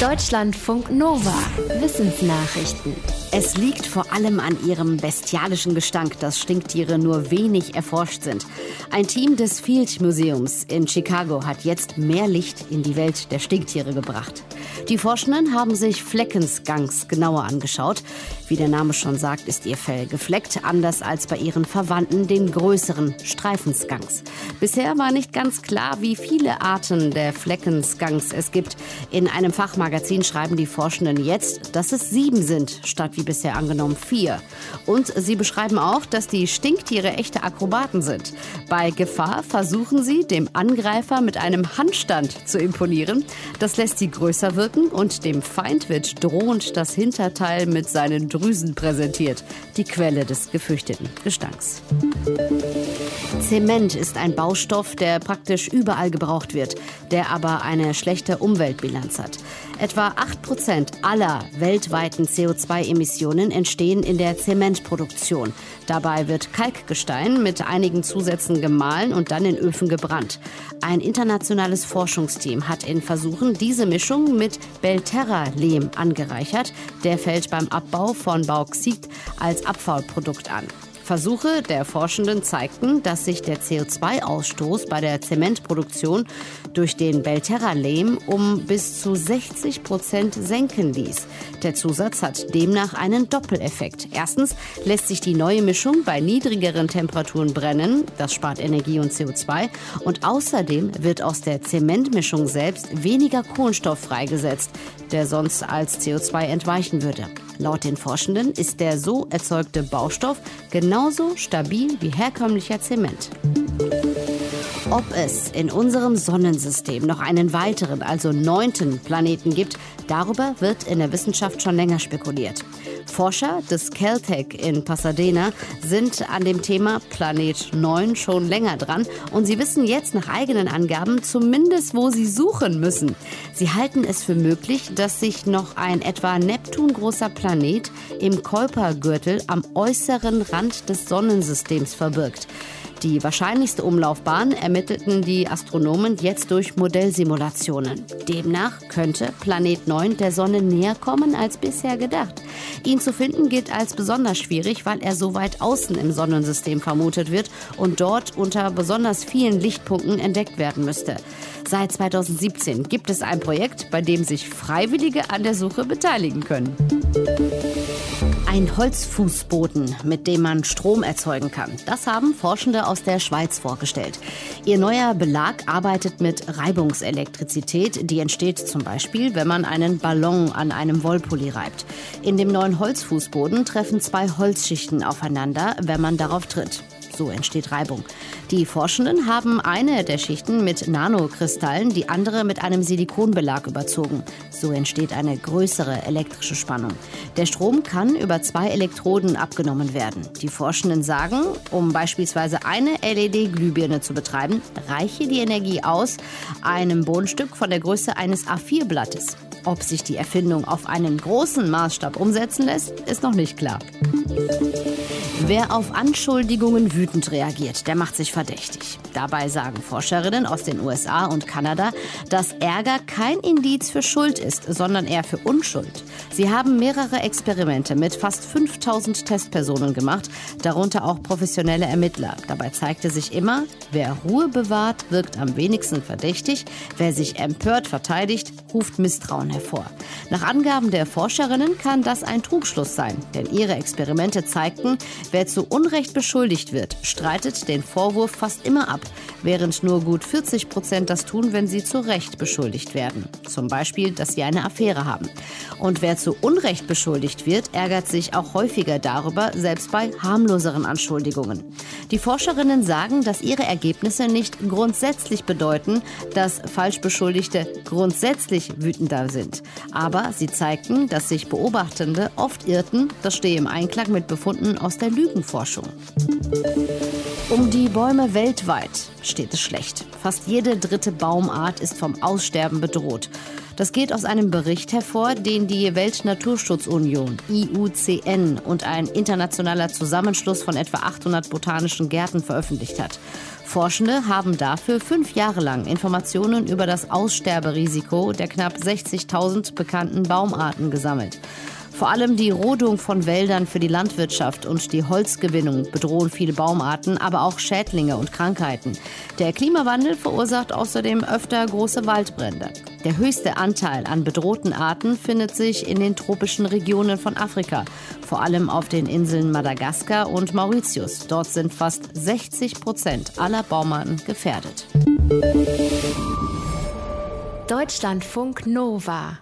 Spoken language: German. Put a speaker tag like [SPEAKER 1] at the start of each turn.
[SPEAKER 1] Deutschlandfunk Nova. Wissensnachrichten.
[SPEAKER 2] Es liegt vor allem an ihrem bestialischen Gestank, dass Stinktiere nur wenig erforscht sind. Ein Team des Field Museums in Chicago hat jetzt mehr Licht in die Welt der Stinktiere gebracht. Die Forschenden haben sich Fleckensgangs genauer angeschaut. Wie der Name schon sagt, ist ihr Fell gefleckt, anders als bei ihren Verwandten, den größeren Streifensgangs. Bisher war nicht ganz klar, wie viele Arten der Fleckensgangs es gibt. In einem Fachmagazin schreiben die Forschenden jetzt, dass es sieben sind, statt wie bisher angenommen vier. Und sie beschreiben auch, dass die Stinktiere echte Akrobaten sind. Bei Gefahr versuchen sie, dem Angreifer mit einem Handstand zu imponieren. Das lässt sie größer wirken und dem Feind wird drohend das Hinterteil mit seinen Drüsen präsentiert. Die Quelle des gefürchteten Gestanks. Zement ist ein Baustoff, der praktisch überall gebraucht wird, der aber eine schlechte Umweltbilanz hat. Etwa 8 Prozent aller weltweiten CO2-Emissionen entstehen in der Zementproduktion. Dabei wird Kalkgestein mit einigen Zusätzen gemahlen und dann in Öfen gebrannt. Ein internationales Forschungsteam hat in Versuchen diese Mischung mit Belterra-Lehm angereichert. Der fällt beim Abbau von Bauxit als Abfallprodukt an. Versuche der Forschenden zeigten, dass sich der CO2-Ausstoß bei der Zementproduktion durch den Belterra-Lehm um bis zu 60 Prozent senken ließ. Der Zusatz hat demnach einen Doppeleffekt. Erstens lässt sich die neue Mischung bei niedrigeren Temperaturen brennen. Das spart Energie und CO2. Und außerdem wird aus der Zementmischung selbst weniger Kohlenstoff freigesetzt, der sonst als CO2 entweichen würde. Laut den Forschenden ist der so erzeugte Baustoff genauso stabil wie herkömmlicher Zement. Ob es in unserem Sonnensystem noch einen weiteren, also neunten Planeten gibt, darüber wird in der Wissenschaft schon länger spekuliert. Forscher des Caltech in Pasadena sind an dem Thema Planet 9 schon länger dran und sie wissen jetzt nach eigenen Angaben zumindest, wo sie suchen müssen. Sie halten es für möglich, dass sich noch ein etwa Neptun großer Planet im Kuipergürtel am äußeren Rand des Sonnensystems verbirgt. Die wahrscheinlichste Umlaufbahn ermittelten die Astronomen jetzt durch Modellsimulationen. Demnach könnte Planet 9 der Sonne näher kommen als bisher gedacht. Ihn zu finden gilt als besonders schwierig, weil er so weit außen im Sonnensystem vermutet wird und dort unter besonders vielen Lichtpunkten entdeckt werden müsste. Seit 2017 gibt es ein Projekt, bei dem sich Freiwillige an der Suche beteiligen können. Ein Holzfußboden, mit dem man Strom erzeugen kann. Das haben Forschende aus der Schweiz vorgestellt. Ihr neuer Belag arbeitet mit Reibungselektrizität. Die entsteht zum Beispiel, wenn man einen Ballon an einem Wollpulli reibt. In dem neuen Holzfußboden treffen zwei Holzschichten aufeinander, wenn man darauf tritt. So entsteht Reibung. Die Forschenden haben eine der Schichten mit Nanokristallen, die andere mit einem Silikonbelag überzogen. So entsteht eine größere elektrische Spannung. Der Strom kann über zwei Elektroden abgenommen werden. Die Forschenden sagen, um beispielsweise eine LED-Glühbirne zu betreiben, reiche die Energie aus einem Bodenstück von der Größe eines A4-Blattes. Ob sich die Erfindung auf einen großen Maßstab umsetzen lässt, ist noch nicht klar. Wer auf Anschuldigungen wütend reagiert, der macht sich verdächtig. Dabei sagen Forscherinnen aus den USA und Kanada, dass Ärger kein Indiz für Schuld ist, sondern eher für Unschuld. Sie haben mehrere Experimente mit fast 5000 Testpersonen gemacht, darunter auch professionelle Ermittler. Dabei zeigte sich immer, wer Ruhe bewahrt, wirkt am wenigsten verdächtig, wer sich empört verteidigt, ruft Misstrauen hervor. Nach Angaben der Forscherinnen kann das ein Trugschluss sein, denn ihre Experimente zeigten, Wer zu Unrecht beschuldigt wird, streitet den Vorwurf fast immer ab, während nur gut 40 Prozent das tun, wenn sie zu Recht beschuldigt werden. Zum Beispiel, dass sie eine Affäre haben. Und wer zu Unrecht beschuldigt wird, ärgert sich auch häufiger darüber, selbst bei harmloseren Anschuldigungen. Die Forscherinnen sagen, dass ihre Ergebnisse nicht grundsätzlich bedeuten, dass Falschbeschuldigte grundsätzlich wütender sind. Aber sie zeigten, dass sich Beobachtende oft irrten. Das stehe im Einklang mit Befunden aus der Lügenforschung. Um die Bäume weltweit steht es schlecht. Fast jede dritte Baumart ist vom Aussterben bedroht. Das geht aus einem Bericht hervor, den die Weltnaturschutzunion IUCN und ein internationaler Zusammenschluss von etwa 800 botanischen Gärten veröffentlicht hat. Forschende haben dafür fünf Jahre lang Informationen über das Aussterberisiko der knapp 60.000 bekannten Baumarten gesammelt. Vor allem die Rodung von Wäldern für die Landwirtschaft und die Holzgewinnung bedrohen viele Baumarten, aber auch Schädlinge und Krankheiten. Der Klimawandel verursacht außerdem öfter große Waldbrände. Der höchste Anteil an bedrohten Arten findet sich in den tropischen Regionen von Afrika, vor allem auf den Inseln Madagaskar und Mauritius. Dort sind fast 60 Prozent aller Baumarten gefährdet.
[SPEAKER 1] Deutschlandfunk Nova